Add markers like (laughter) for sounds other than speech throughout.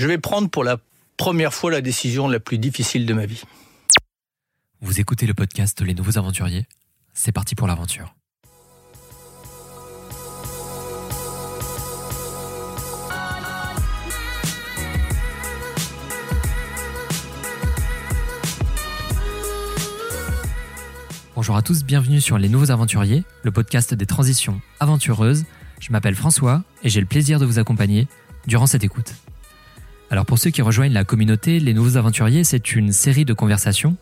Je vais prendre pour la première fois la décision la plus difficile de ma vie. Vous écoutez le podcast Les Nouveaux Aventuriers C'est parti pour l'aventure. Bonjour à tous, bienvenue sur Les Nouveaux Aventuriers, le podcast des transitions aventureuses. Je m'appelle François et j'ai le plaisir de vous accompagner durant cette écoute. Alors pour ceux qui rejoignent la communauté, Les Nouveaux Aventuriers, c'est une série de conversations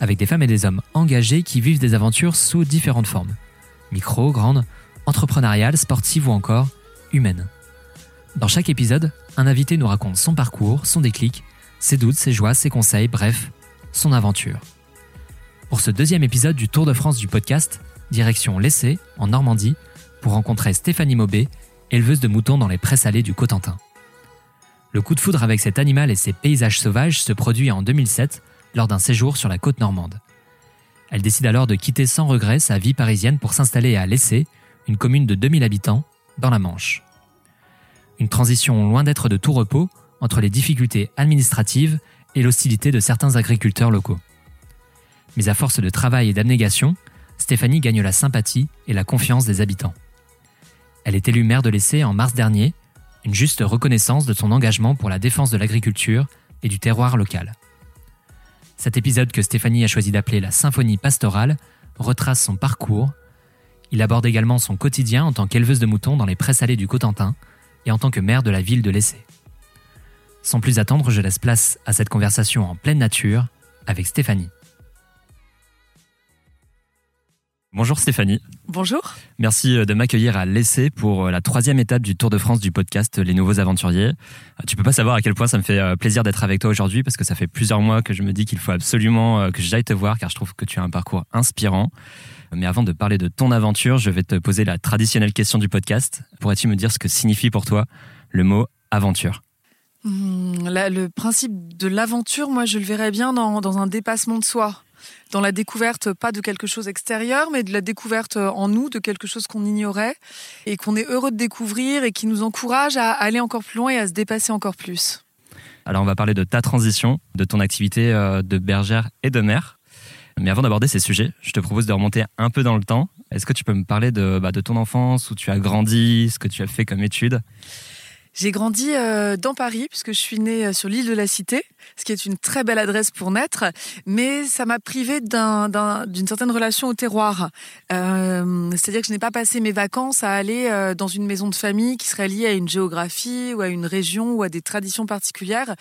avec des femmes et des hommes engagés qui vivent des aventures sous différentes formes. Micro, grande, entrepreneuriale, sportive ou encore humaine. Dans chaque épisode, un invité nous raconte son parcours, son déclic, ses doutes, ses joies, ses conseils, bref, son aventure. Pour ce deuxième épisode du Tour de France du podcast, direction l'Essai, en Normandie, pour rencontrer Stéphanie Maubé, éleveuse de moutons dans les prés salés du Cotentin. Le coup de foudre avec cet animal et ses paysages sauvages se produit en 2007 lors d'un séjour sur la côte normande. Elle décide alors de quitter sans regret sa vie parisienne pour s'installer à Lessé, une commune de 2000 habitants, dans la Manche. Une transition loin d'être de tout repos entre les difficultés administratives et l'hostilité de certains agriculteurs locaux. Mais à force de travail et d'abnégation, Stéphanie gagne la sympathie et la confiance des habitants. Elle est élue maire de l'Essai en mars dernier une juste reconnaissance de son engagement pour la défense de l'agriculture et du terroir local. Cet épisode que Stéphanie a choisi d'appeler la Symphonie pastorale retrace son parcours. Il aborde également son quotidien en tant qu'éleveuse de moutons dans les prés salés du Cotentin et en tant que maire de la ville de l'Essai. Sans plus attendre, je laisse place à cette conversation en pleine nature avec Stéphanie. Bonjour Stéphanie. Bonjour. Merci euh, de m'accueillir à l'essai pour euh, la troisième étape du Tour de France du podcast Les Nouveaux Aventuriers. Euh, tu peux pas savoir à quel point ça me fait plaisir d'être avec toi aujourd'hui parce que ça fait plusieurs mois que je me dis qu'il faut absolument que j'aille te voir car je trouve que tu as un parcours inspirant. Mais avant de parler de ton aventure, je vais te poser la traditionnelle question du podcast. Pourrais-tu me dire ce que signifie pour toi le mot aventure? Hmm, Le principe de l'aventure, moi je le verrais bien dans, dans un dépassement de soi dans la découverte, pas de quelque chose extérieur, mais de la découverte en nous, de quelque chose qu'on ignorait et qu'on est heureux de découvrir et qui nous encourage à aller encore plus loin et à se dépasser encore plus. Alors on va parler de ta transition, de ton activité euh, de bergère et de mère. Mais avant d'aborder ces sujets, je te propose de remonter un peu dans le temps. Est-ce que tu peux me parler de, bah, de ton enfance, où tu as grandi, ce que tu as fait comme études? J'ai grandi euh, dans Paris puisque je suis née euh, sur l'île de la Cité, ce qui est une très belle adresse pour naître, mais ça m'a privé d'une certaine relation au terroir. Euh, c'est-à-dire que je n'ai pas passé mes vacances à aller dans une maison de famille qui serait liée à une géographie ou à une région ou à des traditions particulières.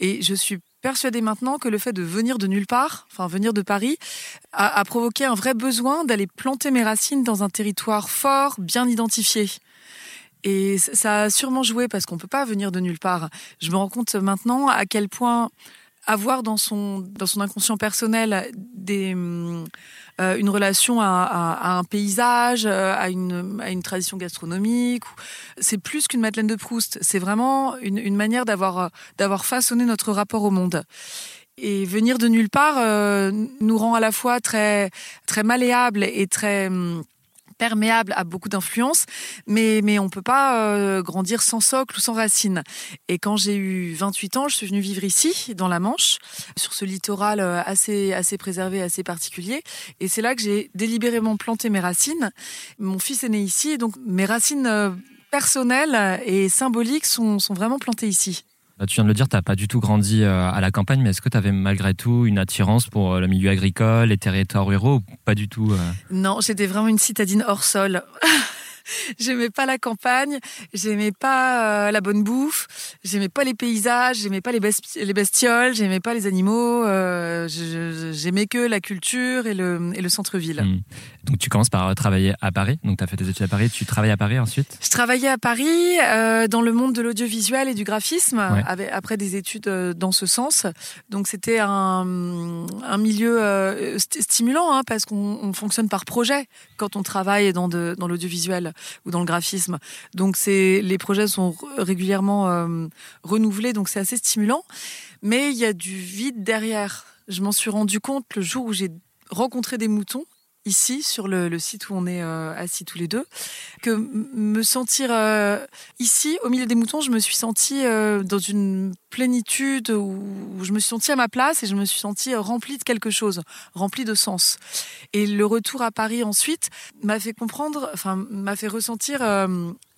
Et je suis persuadée maintenant que le fait de venir de nulle part, enfin venir de Paris, a provoqué un vrai besoin d'aller planter mes racines dans un territoire fort, bien identifié. Et ça a sûrement joué parce qu'on peut pas venir de nulle part. Je me rends compte maintenant à quel point avoir dans son, dans son inconscient personnel des, euh, une relation à, un paysage, euh, à une, tradition gastronomique, c'est plus qu'une Madeleine de Proust. C'est vraiment une, manière d'avoir, d'avoir façonné notre rapport au monde. Et venir de nulle part euh, nous rend à la fois très, très malléable et très perméable à beaucoup d'influences, mais, mais on ne peut pas euh, grandir sans socle ou sans racines. Et quand j'ai eu 28 ans, je suis venue vivre ici, dans la Manche, sur ce littoral euh, assez, assez préservé, assez particulier. Et c'est là que j'ai délibérément planté mes racines. Mon fils est né ici, donc mes racines euh, personnelles et symboliques sont, sont vraiment plantées ici. Tu viens de le dire, tu n'as pas du tout grandi euh, à la campagne, mais est-ce que tu avais malgré tout une attirance pour euh, le milieu agricole, les territoires ruraux Pas du tout. Euh? Non, j'étais vraiment une citadine hors sol. (laughs) (laughs) j'aimais pas la campagne, j'aimais pas euh, la bonne bouffe, j'aimais pas les paysages, j'aimais pas les, les bestioles, j'aimais pas les animaux, euh, j'aimais que la culture et le, et le centre-ville. Hmm. Donc tu commences par travailler à Paris, donc tu as fait tes études à Paris, tu travailles à Paris ensuite? Je travaillais à Paris euh, dans le monde de l'audiovisuel et du graphisme, après des études dans ce sens. Donc c'était un, un milieu stimulant hein, parce qu'on fonctionne par projet quand on travaille dans, de, dans l'audiovisuel ou dans le graphisme. Donc c'est les projets sont régulièrement euh, renouvelés, donc c'est assez stimulant. Mais il y a du vide derrière. Je m'en suis rendu compte le jour où j'ai rencontré des moutons ici, sur le, site où on est euh, assis tous les deux, que me sentir euh, ici, au milieu des moutons, je me suis sentie euh, dans une plénitude où je me suis sentie à ma place et je me suis sentie remplie de quelque chose, remplie de sens. Et le retour à Paris ensuite m'a fait comprendre, enfin, m'a fait ressentir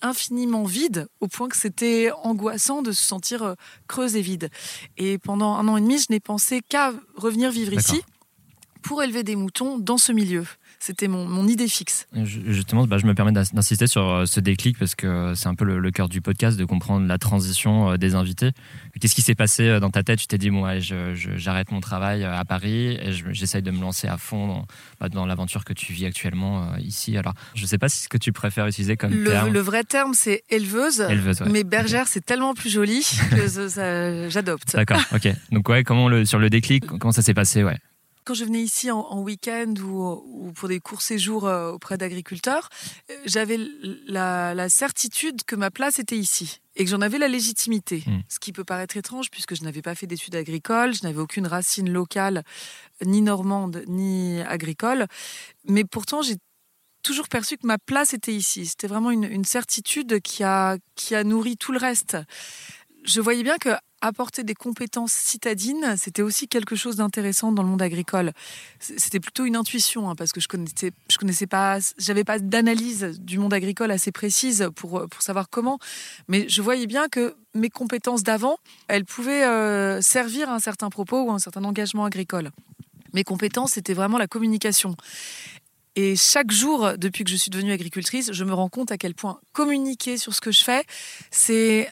infiniment vide au point que c'était angoissant de se sentir creuse et vide. Et pendant un an et demi, je n'ai pensé qu'à revenir vivre ici pour élever des moutons dans ce milieu. C'était mon, idée fixe. Justement, bah, je me permets d'insister sur euh, ce déclic parce que c'est un peu le, cœur du podcast de comprendre la transition euh, des invités. Qu'est-ce qui s'est passé euh, dans ta tête? Tu t'es dit, moi, j'arrête mon travail à Paris et j'essaye de me lancer à fond dans, bah, dans l'aventure que tu vis actuellement ici. Alors, je ne sais pas si ce que tu préfères utiliser comme le, terme. Le vrai terme, c'est éleveuse. éleveuse Mais bergère, c'est tellement plus joli (laughs) que j'adopte. D'accord, ok. Donc, ouais, comment le, sur le déclic, comment ça s'est passé? Ouais quand je venais ici en, week-end ou, pour des courts séjours euh, auprès d'agriculteurs, euh, j'avais la, certitude que ma place était ici et que j'en avais la légitimité. Hmm. Ce qui peut paraître étrange puisque je n'avais pas fait d'études agricoles, je n'avais aucune racine locale, ni normande, ni agricole. Mais pourtant, j'ai toujours perçu que ma place était ici. C'était vraiment une, une certitude qui a, qui a nourri tout le reste je voyais bien que apporter des compétences citadines, c'était aussi quelque chose d'intéressant dans le monde agricole. C'était plutôt une intuition, hein, parce que je connaissais, je connaissais pas, j'avais pas d'analyse du monde agricole assez précise pour, pour savoir comment, mais je voyais bien que mes compétences d'avant, elles pouvaient euh, servir à un certain propos ou à un certain engagement agricole. Mes compétences, c'était vraiment la communication. Et chaque jour, depuis que je suis devenue agricultrice, je me rends compte à quel point communiquer sur ce que je fais, c'est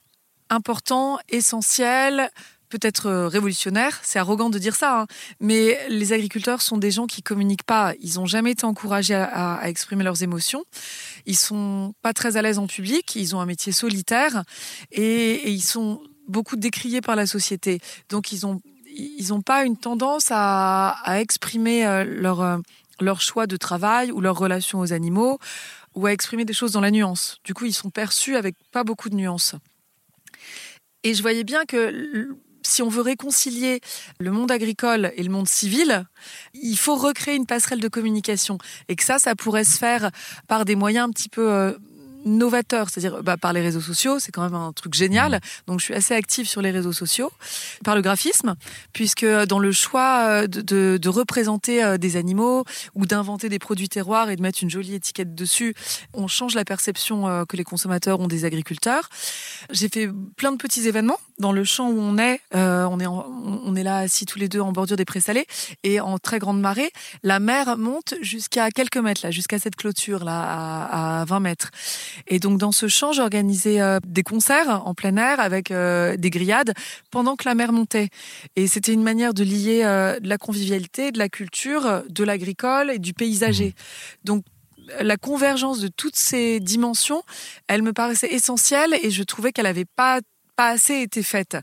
important, essentiel, peut-être euh, révolutionnaire. C'est arrogant de dire ça, hein. mais les agriculteurs sont des gens qui communiquent pas. Ils n'ont jamais été encouragés à, exprimer leurs émotions. Ils sont pas très à l'aise en public. Ils ont un métier solitaire et, ils sont beaucoup décriés par la société. Donc ils ont ils n'ont pas une tendance à, exprimer euh, leur, euh, leur choix de travail ou leur relation aux animaux ou à exprimer des choses dans la nuance. Du coup, ils sont perçus avec pas beaucoup de nuances. Et je voyais bien que si on veut réconcilier le monde agricole et le monde civil, il faut recréer une passerelle de communication. Et que ça, ça pourrait se faire par des moyens un petit peu euh, novateur, c'est-à-dire bah, par les réseaux sociaux, c'est quand même un truc génial. Mmh. Donc je suis assez active sur les réseaux sociaux, par le graphisme, puisque dans le choix euh, de, de, représenter euh, des animaux ou d'inventer des produits terroirs et de mettre une jolie étiquette dessus, on change la perception euh, que les consommateurs ont des agriculteurs. J'ai fait plein de petits événements dans le champ où on est. on est on est là assis tous les deux en bordure des prés salés et en très grande marée, la mer monte jusqu'à quelques mètres là, jusqu'à cette clôture là à, à 20 mètres. Et donc dans ce champ, j'organisais euh, des concerts en plein air avec euh, des grillades pendant que la mer montait. Et c'était une manière de lier euh, de la convivialité, de la culture, de l'agricole et du paysager. Mmh. Donc la convergence de toutes ces dimensions, elle me paraissait essentielle et je trouvais qu'elle n'avait pas pas assez été faite.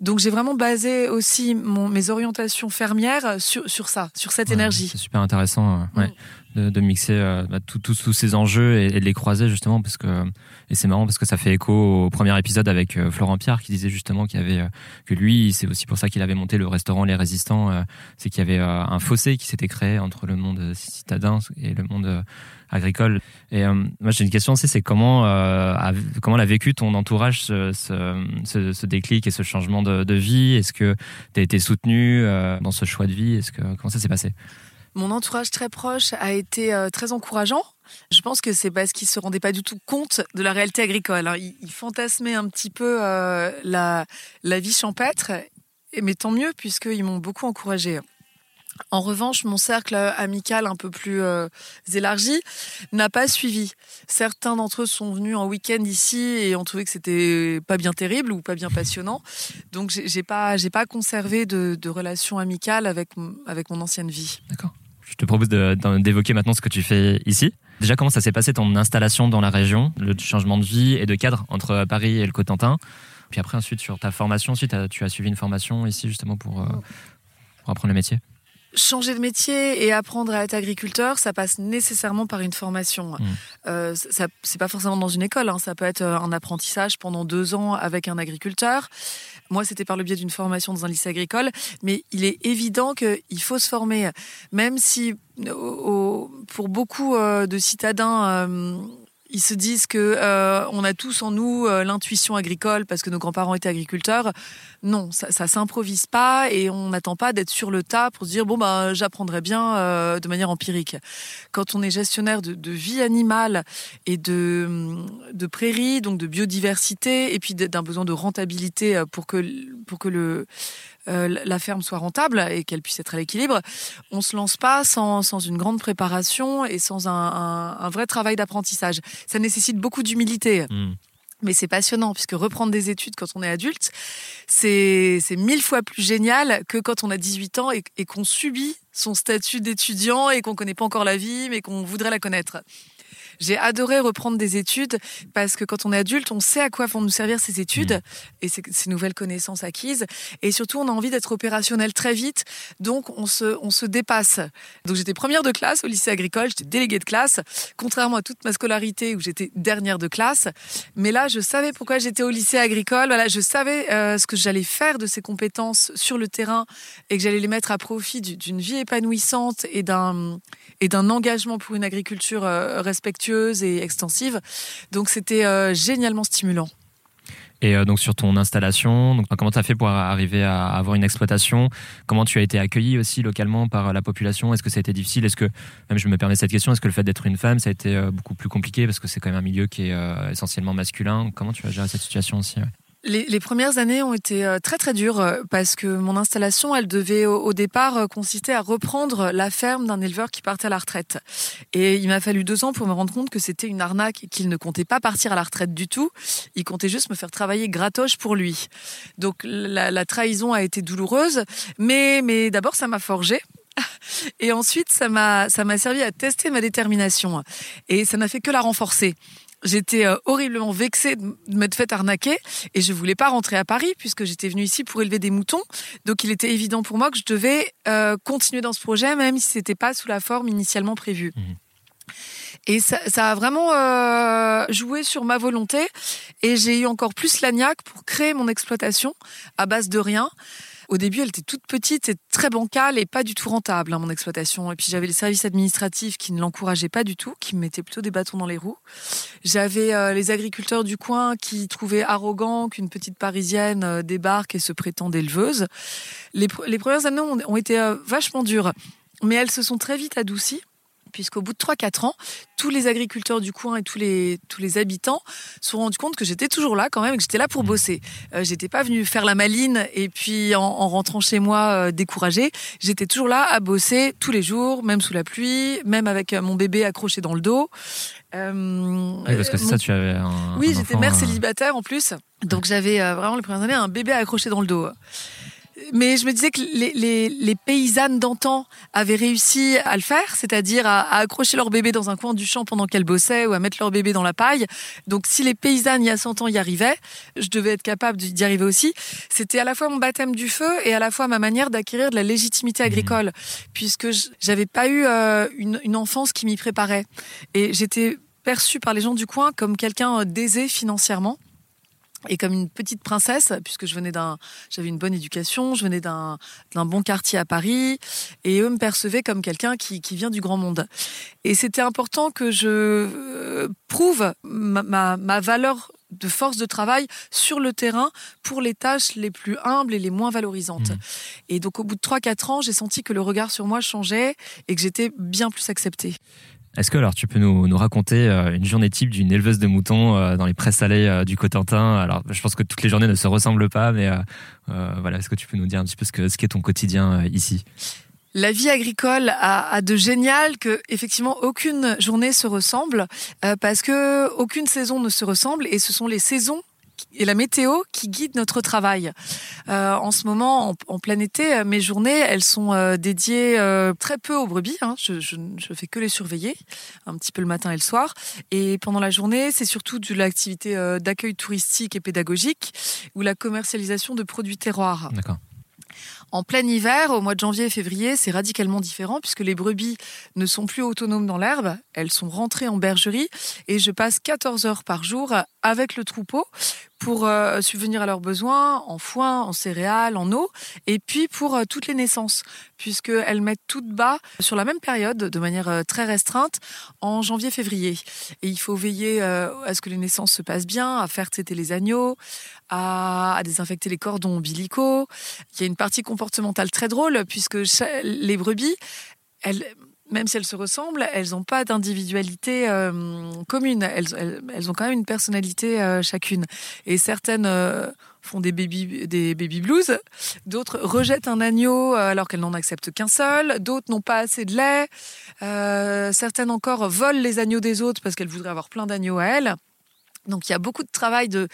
Donc j'ai vraiment basé aussi mon, mes orientations fermières sur, sur ça, sur cette énergie. C'est super intéressant. Ouais. Mmh de, mixer euh, bah, tous ces enjeux et, de les croiser justement parce que et c'est marrant parce que ça fait écho au premier épisode avec euh, Florent Pierre qui disait justement qu'il avait euh, que lui c'est aussi pour ça qu'il avait monté le restaurant Les Résistants c'est qu'il y avait un fossé qui s'était créé entre le monde citadin et le monde agricole. Et moi j'ai une question aussi c'est comment a, l'a vécu ton entourage ce, déclic et ce changement de, de vie? Est-ce que tu as été soutenu dans ce choix de vie? Est-ce que comment ça s'est passé? Mon entourage très proche a été euh, très encourageant. Je pense que c'est parce qu'ils se rendaient pas du tout compte de la réalité agricole. Alors, ils, fantasmaient un petit peu euh, la, vie champêtre, mais tant mieux puisqu'ils m'ont beaucoup encouragé. En revanche, mon cercle amical un peu plus euh, élargi n'a pas suivi. Certains d'entre eux sont venus en week-end ici et ont trouvé que c'était pas bien terrible ou pas bien passionnant. Donc j'ai pas pas conservé de, de relation amicale avec avec mon ancienne vie. D'accord. Je te propose d'évoquer maintenant ce que tu fais ici. Déjà, comment ça s'est passé ton installation dans la région, le changement de vie et de cadre entre Paris et le Cotentin? Puis après, ensuite, sur ta formation, ensuite, tu as suivi une formation ici justement pour, euh, pour apprendre le métier Changer de métier et apprendre à être agriculteur, ça passe nécessairement par une formation. Mmh. Euh, ça, c'est pas forcément dans une école, hein. ça peut être euh, un apprentissage pendant deux ans avec un agriculteur. Moi, c'était par le biais d'une formation dans un lycée agricole, mais il est évident qu'il faut se former, même si pour beaucoup de citadins ils se disent que euh, on a tous en nous euh, l'intuition agricole parce que nos grands-parents étaient agriculteurs. Non, ça, ça s'improvise pas et on n'attend pas d'être sur le tas pour se dire bon bah j'apprendrai bien euh, de manière empirique. Quand on est gestionnaire de, de vie animale et de, de prairies, donc de biodiversité et puis d'un besoin de rentabilité pour que pour que le euh, la ferme soit rentable et qu'elle puisse être à l'équilibre, on se lance pas sans, une grande préparation et sans un, vrai travail d'apprentissage. Ça nécessite beaucoup d'humilité. Hmm. Mais c'est passionnant puisque reprendre des études quand on est adulte, c'est mille fois plus génial que quand on a 18 ans et, et qu'on subit son statut d'étudiant et qu'on connaît pas encore la vie mais qu'on voudrait la connaître. J'ai adoré reprendre des études parce que quand on est adulte, on sait à quoi vont nous servir ces études mmh. et ces, ces, nouvelles connaissances acquises. Et surtout, on a envie d'être opérationnel très vite. Donc, on se, on se dépasse. Donc, j'étais première de classe au lycée agricole. J'étais déléguée de classe, contrairement à toute ma scolarité où j'étais dernière de classe. Mais là, je savais pourquoi j'étais au lycée agricole. Voilà, je savais euh, ce que j'allais faire de ces compétences sur le terrain et que j'allais les mettre à profit d'une vie épanouissante et d'un et d'un engagement pour une agriculture euh, respectueuse et extensive. Donc c'était euh, génialement stimulant. Et euh, donc sur ton installation, donc comment tu as fait pour arriver à avoir une exploitation? Comment tu as été accueilli aussi localement par la population? Est-ce que ça a été difficile? Est-ce que même je me permets cette question Est-ce que le fait d'être une femme, ça a été euh, beaucoup plus compliqué? Parce que c'est quand même un milieu qui est essentiellement masculin. Comment tu as géré cette situation aussi les, premières années ont été euh, très très dures euh, parce que mon installation, elle devait au, départ euh, consister à reprendre la ferme d'un éleveur qui partait à la retraite. Et il m'a fallu deux ans pour me rendre compte que c'était une arnaque et qu'il ne comptait pas partir à la retraite du tout. Il comptait juste me faire travailler gratoche pour lui. Donc la, la trahison a été douloureuse, mais, mais d'abord ça m'a forgé. Et ensuite, ça m'a servi à tester ma détermination. Et ça n'a fait que la renforcer. J'étais euh, horriblement vexée de m'être fait arnaquer et je voulais pas rentrer à Paris puisque j'étais venue ici pour élever des moutons. Donc il était évident pour moi que je devais euh, continuer dans ce projet même si c'était pas sous la forme initialement prévue. Mmh. Et ça, ça, a vraiment euh, joué sur ma volonté et j'ai eu encore plus l'agnac pour créer mon exploitation à base de rien. Au début, elle était toute petite et très bancale et pas du tout rentable, hein, mon exploitation. Et puis j'avais les services administratifs qui ne l'encourageaient pas du tout, qui me mettaient plutôt des bâtons dans les roues. J'avais euh, les agriculteurs du coin qui trouvaient arrogant qu'une petite Parisienne euh, débarque et se prétende éleveuse. Les, premières années ont, ont été euh, vachement dures, mais elles se sont très vite adoucies puisqu'au bout de 3-4 ans, tous les agriculteurs du coin et tous les, tous les habitants se sont rendus compte que j'étais toujours là quand même que j'étais là pour mmh. bosser. Euh, j'étais pas venue faire la maline et puis en, rentrant chez moi euh, découragée. J'étais toujours là à bosser tous les jours, même sous la pluie, même avec euh, mon bébé accroché dans le dos. Euh, oui, parce que c'est ça, tu avais un. Oui, j'étais mère célibataire en plus. Donc j'avais vraiment les premières années un bébé accroché dans le dos mais je me disais que les, les, les paysannes d'antan avaient réussi à le faire, c'est-à-dire à, à, accrocher leur bébé dans un coin du champ pendant qu'elles bossaient ou à mettre leur bébé dans la paille. Donc si les paysannes il y a 100 ans y arrivaient, je devais être capable d'y arriver aussi. C'était à la fois mon baptême du feu et à la fois ma manière d'acquérir de la légitimité agricole, mmh. puisque j'avais pas eu euh, une, une enfance qui m'y préparait. Et j'étais perçue par les gens du coin comme quelqu'un d'aisé financièrement et comme une petite princesse, puisque je venais d'un, j'avais une bonne éducation, je venais d'un, d'un bon quartier à Paris, et eux me percevaient comme quelqu'un qui, qui vient du grand monde. Et c'était important que je euh, prouve ma, ma, ma valeur de force de travail sur le terrain pour les tâches les plus humbles et les moins valorisantes. Mmh. Et donc au bout de 3-4 ans, j'ai senti que le regard sur moi changeait et que j'étais bien plus acceptée. Est-ce que alors tu peux nous, raconter euh, une journée type d'une éleveuse de moutons euh, dans les prés salés euh, du Cotentin? Alors je pense que toutes les journées ne se ressemblent pas, mais voilà, est-ce que tu peux nous dire un petit peu ce que ce qu'est ton quotidien ici? La vie agricole a, de génial que effectivement aucune journée se ressemble parce que aucune saison ne se ressemble et ce sont les saisons et la météo qui guide notre travail. Euh, en ce moment, en, plein été, mes journées, elles sont euh, dédiées euh, très peu aux brebis. Hein. Je, je, je, fais que les surveiller, un petit peu le matin et le soir. Et pendant la journée, c'est surtout de l'activité d'accueil touristique et pédagogique ou la commercialisation de produits terroirs. D'accord. En plein hiver, au mois de janvier et février, c'est radicalement différent puisque les brebis ne sont plus autonomes dans l'herbe, elles sont rentrées en bergerie et je passe 14 heures par jour avec le troupeau pour euh, subvenir à leurs besoins en foin, en céréales, en eau, et puis pour euh, toutes les naissances, puisqu'elles mettent toutes bas sur la même période, de manière euh, très restreinte, en janvier-février. Et il faut veiller à ce que les naissances se passent bien, à faire traiter les agneaux, à, à, désinfecter les cordons ombilicaux. Il y a une partie comportementale très drôle, puisque les brebis, elles même si elles se ressemblent, elles n'ont pas d'individualité euh, commune. Elles, ont quand même une personnalité euh, chacune. Et certaines euh, font des baby, des baby blues, d'autres rejettent un agneau alors qu'elles n'en acceptent qu'un seul, d'autres n'ont pas assez de lait, certaines encore volent les agneaux des autres parce qu'elles voudraient avoir plein d'agneaux à elles. Donc il y a beaucoup de travail de,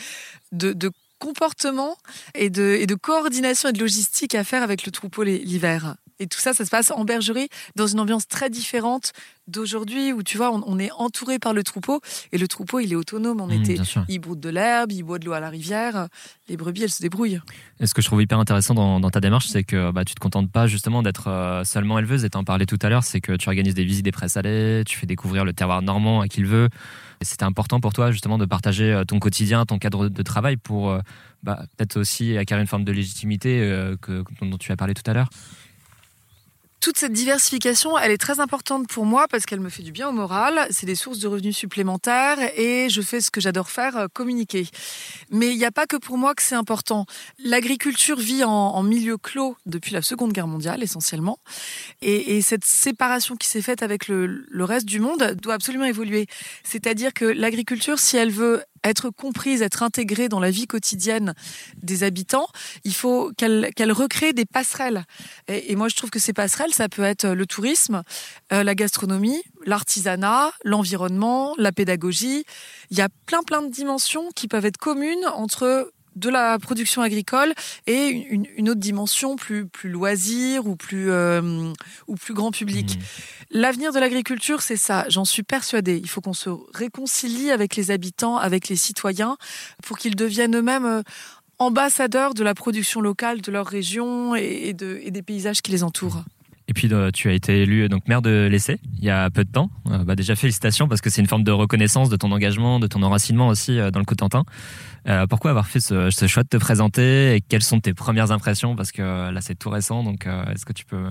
de, de comportement et de, et de coordination et de logistique à faire avec le troupeau l'hiver. Et tout ça, ça se passe en bergerie, dans une ambiance très différente d'aujourd'hui, où tu vois, on, est entouré par le troupeau, et le troupeau, il est autonome en mmh, été. Il broute de l'herbe, il boit de l'eau à la rivière, les brebis, elles se débrouillent. Et ce que je trouve hyper intéressant dans, ta démarche, c'est que bah, tu te contentes pas justement d'être euh, seulement éleveuse, et t'en parlais tout à l'heure, c'est que tu organises des visites des presses salées, tu fais découvrir le terroir normand à qui le veut. C'était important pour toi justement de partager euh, ton quotidien, ton cadre de travail pour euh, bah, peut-être aussi acquérir une forme de légitimité que, dont tu as parlé tout à l'heure toute cette diversification, elle est très importante pour moi parce qu'elle me fait du bien au moral. C'est des sources de revenus supplémentaires et je fais ce que j'adore faire, euh, communiquer. Mais il n'y a pas que pour moi que c'est important. L'agriculture vit en, milieu clos depuis la Seconde Guerre mondiale essentiellement. Et, cette séparation qui s'est faite avec le reste du monde doit absolument évoluer. C'est-à-dire que l'agriculture, si elle veut être comprise, être intégrée dans la vie quotidienne des habitants, il faut qu'elle recrée des passerelles. Et, moi, je trouve que ces passerelles, ça peut être le tourisme, euh, la gastronomie, l'artisanat, l'environnement, la pédagogie. Il y a plein, plein de dimensions qui peuvent être communes entre de la production agricole et une, autre dimension plus plus loisir ou plus euh, ou plus grand public. Mmh. L'avenir de l'agriculture, c'est ça, j'en suis persuadée. Il faut qu'on se réconcilie avec les habitants, avec les citoyens pour qu'ils deviennent eux-mêmes euh, ambassadeurs de la production locale de leur région et, de, et des paysages qui les entourent. Et puis euh, tu as été élu donc maire de l'Essai il y a peu de temps. bah déjà félicitations parce que c'est une forme de reconnaissance de ton engagement, de ton enracinement aussi dans le Cotentin. Euh, pourquoi avoir fait ce, ce, choix de te présenter et quelles sont tes premières impressions? Parce que là, c'est tout récent, donc euh, est-ce que tu peux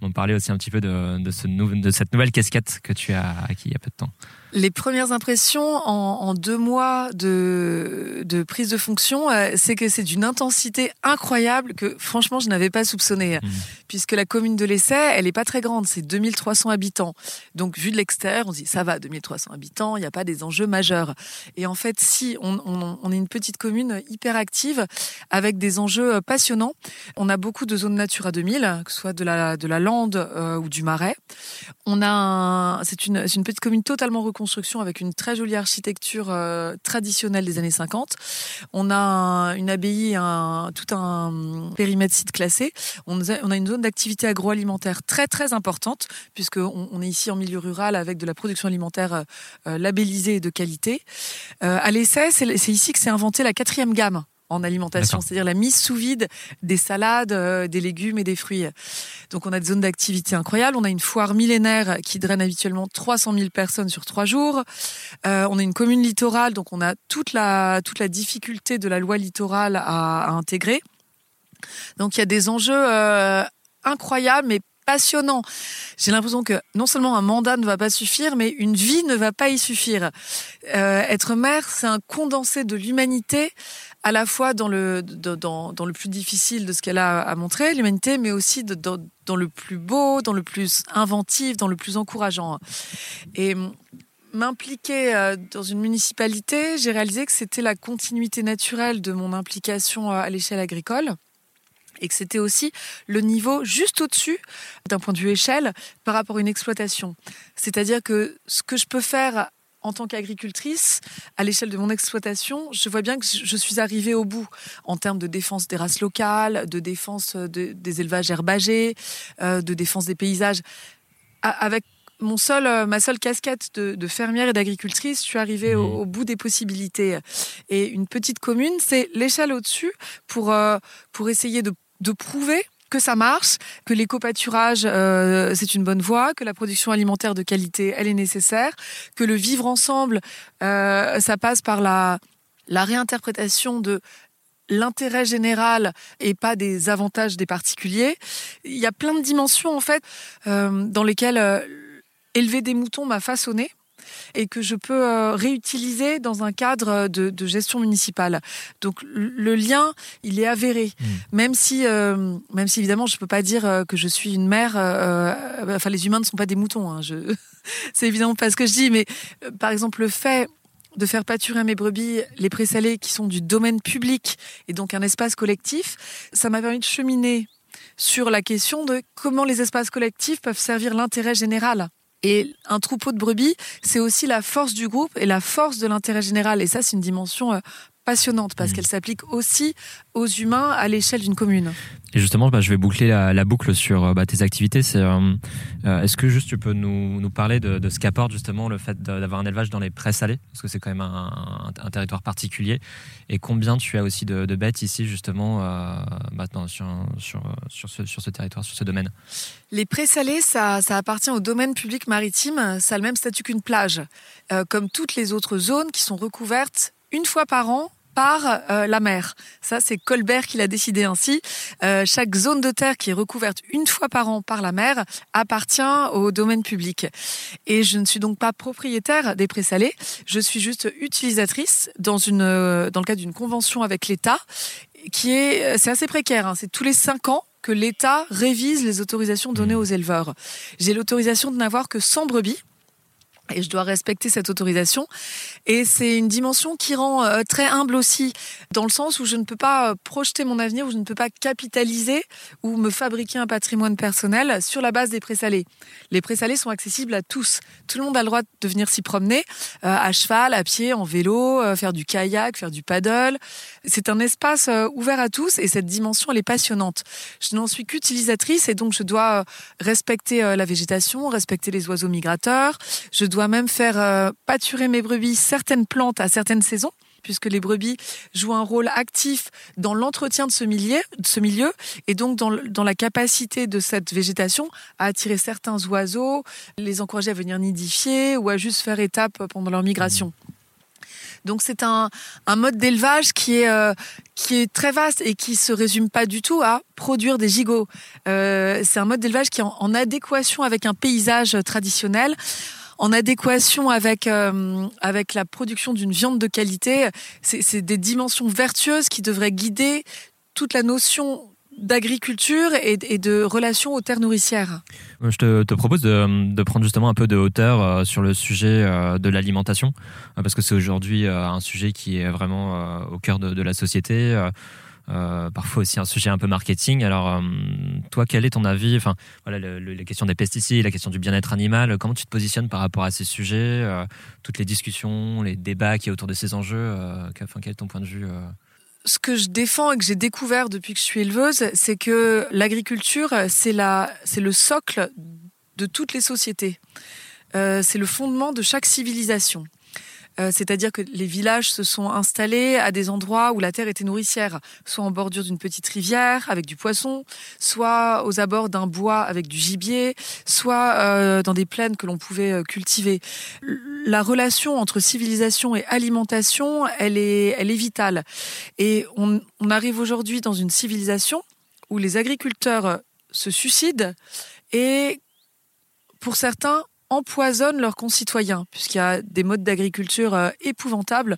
m'en parler aussi un petit peu de, de, ce de cette nouvelle casquette que tu as acquis il y a peu de temps les premières impressions en, deux mois de, de, prise de fonction, euh, c'est que c'est d'une intensité incroyable que franchement je n'avais pas soupçonné. Mmh. Puisque la commune de l'Essai, elle n'est pas très grande, c'est 2300 habitants. Donc vu de l'extérieur, on se dit ça va, 2300 habitants, il n'y a pas des enjeux majeurs. Et en fait, si on, on, on est une petite commune hyper active avec des enjeux euh, passionnants, on a beaucoup de zones Natura 2000, que ce soit de la, de la euh, ou du marais. On a, c'est une, petite commune totalement reconnue construction avec une très jolie architecture euh, traditionnelle des années 50. On a une abbaye, un, tout un périmètre site classé. On a, une zone d'activité agroalimentaire très très importante puisqu'on on est ici en milieu rural avec de la production alimentaire euh, labellisée et de qualité. À l'essai, c'est ici que s'est inventé la quatrième gamme en alimentation, c'est-à-dire la mise sous vide des salades, euh, des légumes et des fruits. Donc on a des zones d'activité incroyables. On a une foire millénaire qui draine habituellement 300 000 personnes sur trois jours. Euh, on a une commune littorale, donc on a toute la toute la difficulté de la loi littorale à, intégrer. Donc il y a des enjeux euh, incroyables, mais passionnants. J'ai l'impression que non seulement un mandat ne va pas suffire, mais une vie ne va pas y suffire. être maire, c'est un condensé de l'humanité à la fois dans le, dans, le plus difficile de ce qu'elle a à montrer, l'humanité, mais aussi dans, dans, le plus beau, dans le plus inventif, dans le plus encourageant. Et m'impliquer euh, dans une municipalité, j'ai réalisé que c'était la continuité naturelle de mon implication euh, à l'échelle agricole et que c'était aussi le niveau juste au-dessus d'un point de vue échelle par rapport à une exploitation. C'est-à-dire que ce que je peux faire en tant qu'agricultrice, à l'échelle de mon exploitation, je vois bien que je suis arrivée au bout en termes de défense des races locales, de défense des élevages herbagés, euh, de défense des paysages. Avec mon seul, euh, ma seule casquette de, fermière et d'agricultrice, je suis arrivée au, mmh. au, bout des possibilités. Et une petite commune, c'est l'échelle au-dessus pour, euh, pour essayer de, de prouver que ça marche, que l'éco-pâturage, euh, c'est une bonne voie, que la production alimentaire de qualité, elle est nécessaire, que le vivre ensemble, euh, ça passe par la, réinterprétation de l'intérêt général et pas des avantages des particuliers. Il y a plein de dimensions en fait euh, dans lesquelles élever des moutons m'a façonné et que je peux euh, réutiliser dans un cadre de, de, gestion municipale. Donc le lien, il est avéré, mmh. même si, euh, même si évidemment, je peux pas dire euh, que je suis une mère. enfin, les humains ne sont pas des moutons. Hein, je... (laughs) C'est évidemment pas ce que je dis, mais par exemple le fait de faire pâturer mes brebis les présalés qui sont du domaine public et donc un espace collectif, ça m'a permis de cheminer sur la question de comment les espaces collectifs peuvent servir l'intérêt général. Et un troupeau de brebis, c'est aussi la force du groupe et la force de l'intérêt général. Et ça, c'est une dimension euh, passionnante parce mmh. qu'elle s'applique aussi aux humains à l'échelle d'une commune. Et justement, bah, je vais boucler la, boucle sur euh, bah, tes activités. C'est, euh, euh, est-ce que juste tu peux nous, nous parler de, de, ce qu'apporte justement le fait d'avoir un élevage dans les prés salés, parce que c'est quand même un, un, territoire particulier, et combien tu as aussi de, de bêtes ici justement euh, maintenant sur, sur, sur, ce, sur ce territoire, sur ce domaine? Les prés salés, ça, ça appartient au domaine public maritime. Ça a le même statut qu'une plage, euh, comme toutes les autres zones qui sont recouvertes une fois par an par euh, la mer. Ça, c'est Colbert qui l'a décidé ainsi. Euh, chaque zone de terre qui est recouverte une fois par an par la mer appartient au domaine public. Et je ne suis donc pas propriétaire des présalés. Je suis juste utilisatrice dans une euh, dans le cadre d'une convention avec l'État qui est c'est assez précaire. Hein. C'est tous les cinq ans que l'État révise les autorisations données aux éleveurs. J'ai l'autorisation de n'avoir que 100 brebis et je dois respecter cette autorisation. Et c'est une dimension qui rend euh, très humble aussi, dans le sens où je ne peux pas euh, projeter mon avenir, où je ne peux pas capitaliser ou me fabriquer un patrimoine personnel sur la base des présalés. Les présalés sont accessibles à tous. Tout le monde a le droit de venir s'y promener, euh, à cheval, à pied, en vélo, faire du kayak, faire du paddle. C'est un espace ouvert à tous et cette dimension, elle est passionnante. Je n'en suis qu'utilisatrice et donc je dois respecter la végétation, respecter les oiseaux migrateurs. Je dois même faire euh, pâturer mes brebis certaines plantes à certaines saisons puisque les brebis jouent un rôle actif dans l'entretien de ce milieu, de ce milieu et donc dans, dans, la capacité de cette végétation à attirer certains oiseaux, les encourager à venir nidifier ou à juste faire étape pendant leur migration. Donc c'est un, un, mode d'élevage qui est euh, qui est très vaste et qui se résume pas du tout à produire des gigots. Euh, c'est un mode d'élevage qui est en adéquation avec un paysage traditionnel en adéquation avec euh, avec la production d'une viande de qualité. C'est des dimensions vertueuses qui devraient guider toute la notion d'agriculture et, de relation aux terres nourricières. Je te, propose de, prendre justement un peu de hauteur euh, sur le sujet euh, de l'alimentation, parce que c'est aujourd'hui un sujet qui est vraiment au cœur de la société. Euh, parfois aussi un sujet un peu marketing. Alors, euh, toi, quel est ton avis? Enfin, voilà, les questions des pesticides, la question du bien-être animal. Comment tu te positionnes par rapport à ces sujets euh, Toutes les discussions, les débats qui y autour de ces enjeux. enfin, quel est ton point de vue ce que je défends et que j'ai découvert depuis que je suis éleveuse, c'est que l'agriculture, c'est la, c'est le socle de toutes les sociétés. c'est le fondement de chaque civilisation. Euh, c'est-à-dire que les villages se sont installés à des endroits où la terre était nourricière, soit en bordure d'une petite rivière avec du poisson, soit aux abords d'un bois avec du gibier, soit euh, dans des plaines que l'on pouvait euh, cultiver. La relation entre civilisation et alimentation, elle est, elle est vitale. Et on, on arrive aujourd'hui dans une civilisation où les agriculteurs se suicident et pour certains, empoisonnent leurs concitoyens, puisqu'il y a des modes d'agriculture euh, épouvantables.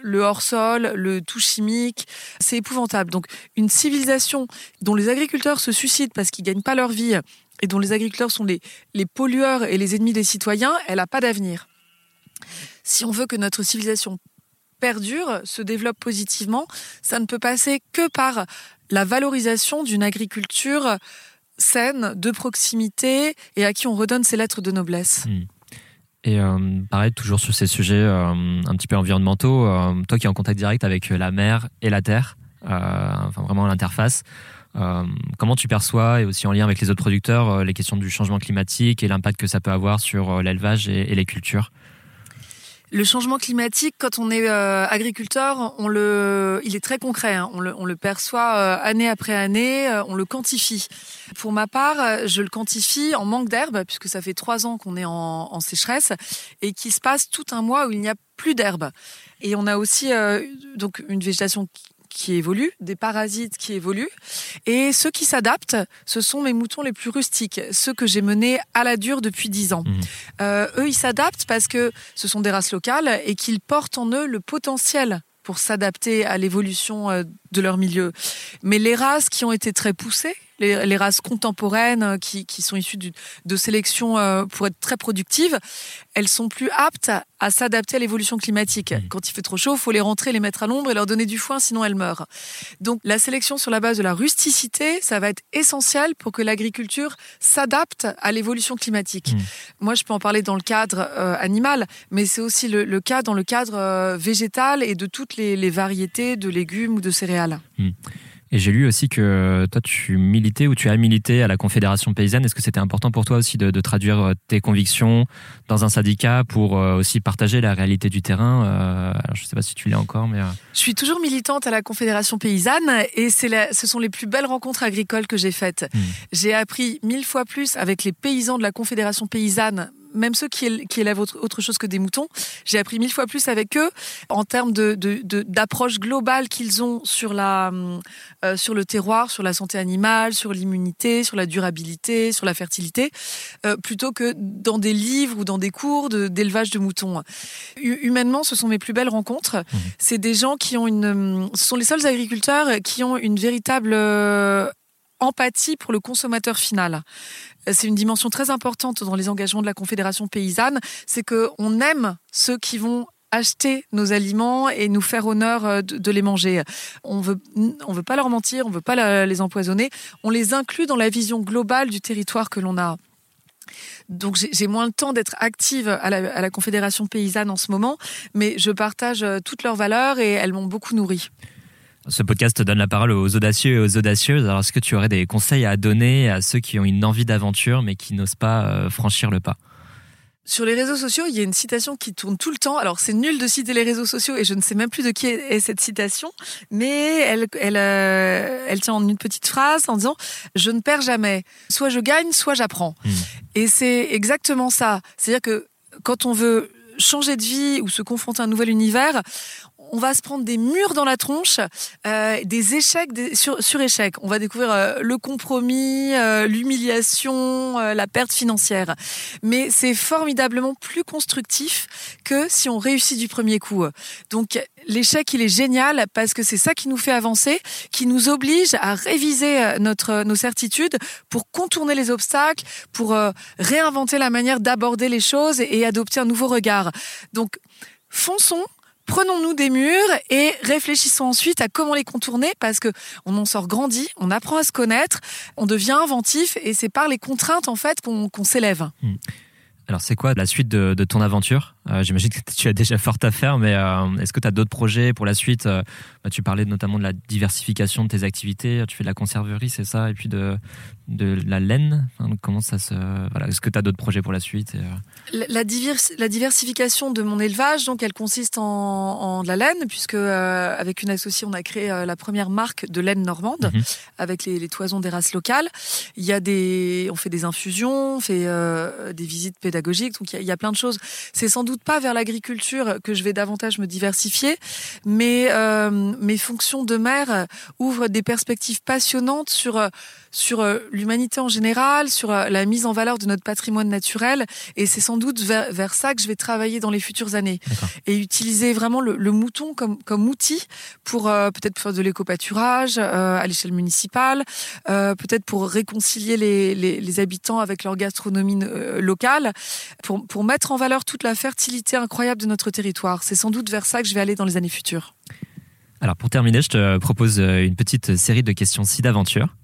Le hors-sol, le tout chimique, c'est épouvantable. Donc une civilisation dont les agriculteurs se suicident parce qu'ils gagnent pas leur vie et dont les agriculteurs sont les, les pollueurs et les ennemis des citoyens, elle n'a pas d'avenir. Si on veut que notre civilisation perdure, se développe positivement, ça ne peut passer que par la valorisation d'une agriculture saine, de proximité et à qui on redonne ses lettres de noblesse. Hmm. Et euh, pareil, toujours sur ces sujets euh, un petit peu environnementaux, euh, toi qui es en contact direct avec la mer et la terre, enfin vraiment l'interface, comment tu perçois, et aussi en lien avec les autres producteurs, les questions du changement climatique et l'impact que ça peut avoir sur l'élevage et, les cultures Le changement climatique, quand on est euh, agriculteur, on le, il est très concret. Hein. On, le, on, le, perçoit euh, année après année, euh, on le quantifie. Pour ma part, je le quantifie en manque d'herbe, puisque ça fait trois ans qu'on est en, en sécheresse et qu'il se passe tout un mois où il n'y a plus d'herbe. Et on a aussi donc une végétation qui évoluent, des parasites qui évoluent. Et ceux qui s'adaptent, ce sont mes moutons les plus rustiques, ceux que j'ai menés à la dure depuis dix ans. Mmh. Euh, eux, ils s'adaptent parce que ce sont des races locales et qu'ils portent en eux le potentiel pour s'adapter à l'évolution euh, de leur milieu. Mais les races qui ont été très poussées, les, races contemporaines euh, qui, qui sont issues de sélection euh, pour être très productives, elles sont plus aptes à, s'adapter à l'évolution climatique. Mmh. Quand il fait trop chaud, faut les rentrer, les mettre à l'ombre et leur donner du foin, sinon elles meurent. Donc la sélection sur la base de la rusticité, ça va être essentiel pour que l'agriculture s'adapte à l'évolution climatique. Mmh. Moi, je peux en parler dans le cadre euh, animal, mais c'est aussi le, cas dans le cadre végétal et de toutes les, les, variétés de légumes ou de céréales. Mmh. Et j'ai lu aussi que toi, tu militais ou tu as milité à la Confédération paysanne. Est-ce que c'était important pour toi aussi de, de, traduire euh, tes convictions dans un syndicat pour euh, aussi partager la réalité du terrain euh, alors, Je ne sais pas si tu l'es encore, mais... Je suis toujours militante à la Confédération paysanne et ce sont les plus belles rencontres agricoles que j'ai faites. Hmm. J'ai appris mille fois plus avec les paysans de la Confédération paysanne même ceux qui, qui élèvent autre, chose que des moutons, j'ai appris mille fois plus avec eux en termes de, d'approche globale qu'ils ont sur la euh, sur le terroir, sur la santé animale, sur l'immunité, sur la durabilité, sur la fertilité, euh, plutôt que dans des livres ou dans des cours d'élevage de, moutons. Humainement, ce sont mes plus belles rencontres. Mmh. C'est des gens qui ont une, ce sont les seuls agriculteurs qui ont une véritable euh, empathie pour le consommateur final. C'est une dimension très importante dans les engagements de la Confédération paysanne, c'est qu'on aime ceux qui vont acheter nos aliments et nous faire honneur euh, de, les manger. On veut, on veut pas leur mentir, on veut pas les empoisonner. On les inclut dans la vision globale du territoire que l'on a. Donc j'ai moins le temps d'être active à la, à la, Confédération paysanne en ce moment, mais je partage euh, toutes leurs valeurs et elles m'ont beaucoup nourri. Ce podcast donne la parole aux audacieux et aux audacieuses. Alors, est-ce que tu aurais des conseils à donner à ceux qui ont une envie d'aventure mais qui n'osent pas euh, franchir le pas? Sur les réseaux sociaux, il y a une citation qui tourne tout le temps. Alors, c'est nul de citer les réseaux sociaux et je ne sais même plus de qui est cette citation, mais elle, elle, euh, elle tient en une petite phrase en disant Je ne perds jamais. Soit je gagne, soit j'apprends. Hmm. Et c'est exactement ça. C'est-à-dire que quand on veut changer de vie ou se confronter à un nouvel univers, on va se prendre des murs dans la tronche, euh, des échecs sur, sur échecs. On va découvrir euh, le compromis, euh, l'humiliation, la perte financière. Mais c'est formidablement plus constructif que si on réussit du premier coup. Donc l'échec, il est génial parce que c'est ça qui nous fait avancer, qui nous oblige à réviser notre, nos certitudes pour contourner les obstacles, pour réinventer la manière d'aborder les choses et adopter un nouveau regard. Donc, fonçons, prenons-nous des murs et réfléchissons ensuite à comment les contourner parce que on en sort grandi, on apprend à se connaître, on devient inventif et c'est par les contraintes en fait qu'on s'élève. Hmm. Alors c'est quoi la suite de, ton aventure? Euh, J'imagine que tu as déjà fort à faire, mais euh, est-ce que tu as d'autres projets pour la suite euh, bah, Tu parlais notamment de la diversification de tes activités, tu fais de la conserverie, c'est ça, et puis de, de la laine. comment ça se voilà, Est-ce que tu as d'autres projets pour la suite la, la, diversification de mon élevage, donc elle consiste en, de la laine, puisque avec une associée, on a créé la première marque de laine normande mhm. avec les, les, toisons des races locales. Il y a des, on fait des infusions, on fait des visites pédagogiques donc il y, a plein de choses. C'est sans doute pas vers l'agriculture que je vais davantage me diversifier, mais euh, mes fonctions de mère ouvrent des perspectives passionnantes sur sur euh, l'humanité en général, sur euh, la mise en valeur de notre patrimoine naturel. Et c'est sans doute vers, ça que je vais travailler dans les futures années. Et utiliser vraiment le, mouton comme, comme outil pour peut-être faire de l'éco-pâturage à l'échelle municipale, peut-être pour réconcilier les, les, les, habitants avec leur gastronomie locale, pour, pour mettre en valeur toute la fertilité incroyable de notre territoire. C'est sans doute vers ça que je vais aller dans les années futures. Alors pour terminer, je te propose euh, une petite série de questions si d'aventure.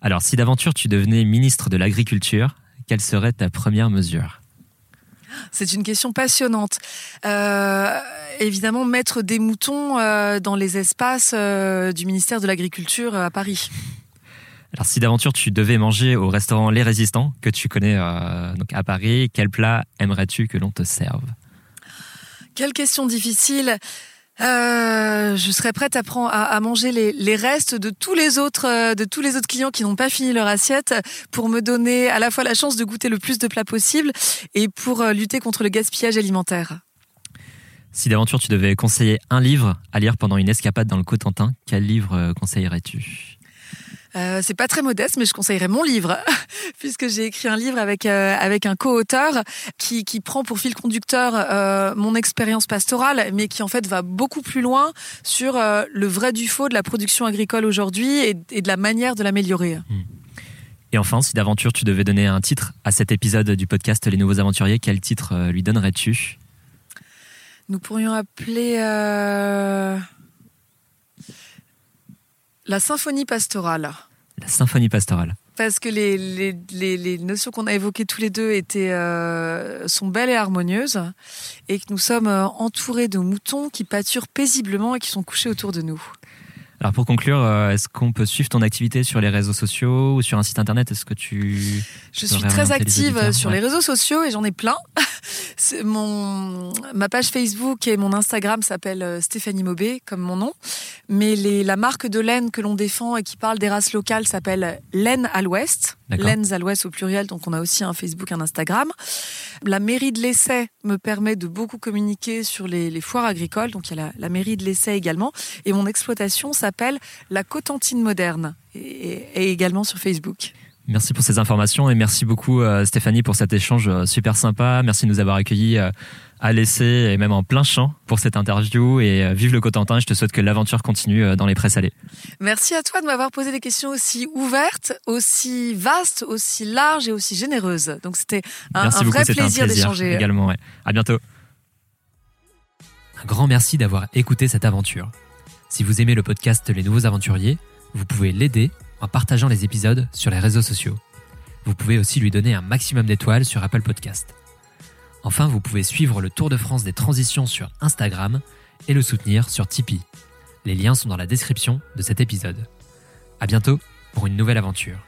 Alors si d'aventure tu devenais ministre de l'Agriculture, quelle serait ta première mesure? C'est une question passionnante. Euh, évidemment, mettre des moutons euh, dans les espaces du ministère de l'Agriculture à Paris. Alors, si d'aventure tu devais manger au restaurant Les Résistants, que tu connais euh, donc à Paris, quel plat aimerais-tu que l'on te serve? Quelle question difficile. Euh, je serais prête à, prendre, à, manger les, restes de tous les autres euh, de tous les autres clients qui n'ont pas fini leur assiette pour me donner à la fois la chance de goûter le plus de plats possible et pour lutter contre le gaspillage alimentaire. Si d'aventure tu devais conseiller un livre à lire pendant une escapade dans le Cotentin, quel livre conseillerais-tu? Euh, c'est pas très modeste, mais je conseillerais mon livre, (laughs) puisque j'ai écrit un livre avec euh, avec un co-auteur qui, qui prend pour fil conducteur euh, mon expérience pastorale, mais qui en fait va beaucoup plus loin sur le vrai du faux de la production agricole aujourd'hui et, et, de la manière de l'améliorer. Hmm. Et enfin, si d'aventure tu devais donner un titre à cet épisode du podcast Les Nouveaux Aventuriers, quel titre lui donnerais-tu? Nous pourrions appeler la symphonie pastorale. La symphonie pastorale. Parce que les, les, les, notions qu'on a évoquées tous les deux étaient, euh, sont belles et harmonieuses, et que nous sommes euh, entourés de moutons qui pâturent paisiblement et qui sont couchés autour de nous. Alors pour conclure, euh, est-ce qu'on peut suivre ton activité sur les réseaux sociaux ou sur un site internet? Est-ce que tu Je suis très active sur les réseaux sociaux et j'en ai plein. (laughs) mon ma page Facebook et mon Instagram s'appellent euh, Stéphanie Mobé comme mon nom, mais les, la marque de laine que l'on défend et qui parle des races locales s'appelle Laine à l'Ouest. Laines à l'Ouest au pluriel, donc on a aussi un Facebook, un Instagram. La mairie de l'Essai me permet de beaucoup communiquer sur les, foires agricoles, donc il y a la mairie de l'Essai également, et mon exploitation s'appelle la Cotentine Moderne et, également sur Facebook. Merci pour ces informations et merci beaucoup euh, Stéphanie pour cet échange euh, super sympa. Merci de nous avoir accueillis euh, à l'essai et même en plein champ pour cette interview et vive le Cotentin. Je te souhaite que l'aventure continue dans les prés salés. Merci à toi de m'avoir posé des questions aussi ouvertes, aussi vastes, aussi larges et aussi généreuses. Donc c'était un, vrai plaisir, d'échanger. Également, ouais. À bientôt. Un grand merci d'avoir écouté cette aventure. Si vous aimez le podcast Les Nouveaux Aventuriers, vous pouvez l'aider en partageant les épisodes sur les réseaux sociaux. Vous pouvez aussi lui donner un maximum d'étoiles sur Apple Podcast. Enfin, vous pouvez suivre le Tour de France des transitions sur Instagram et le soutenir sur Tipeee. Les liens sont dans la description de cet épisode. À bientôt pour une nouvelle aventure.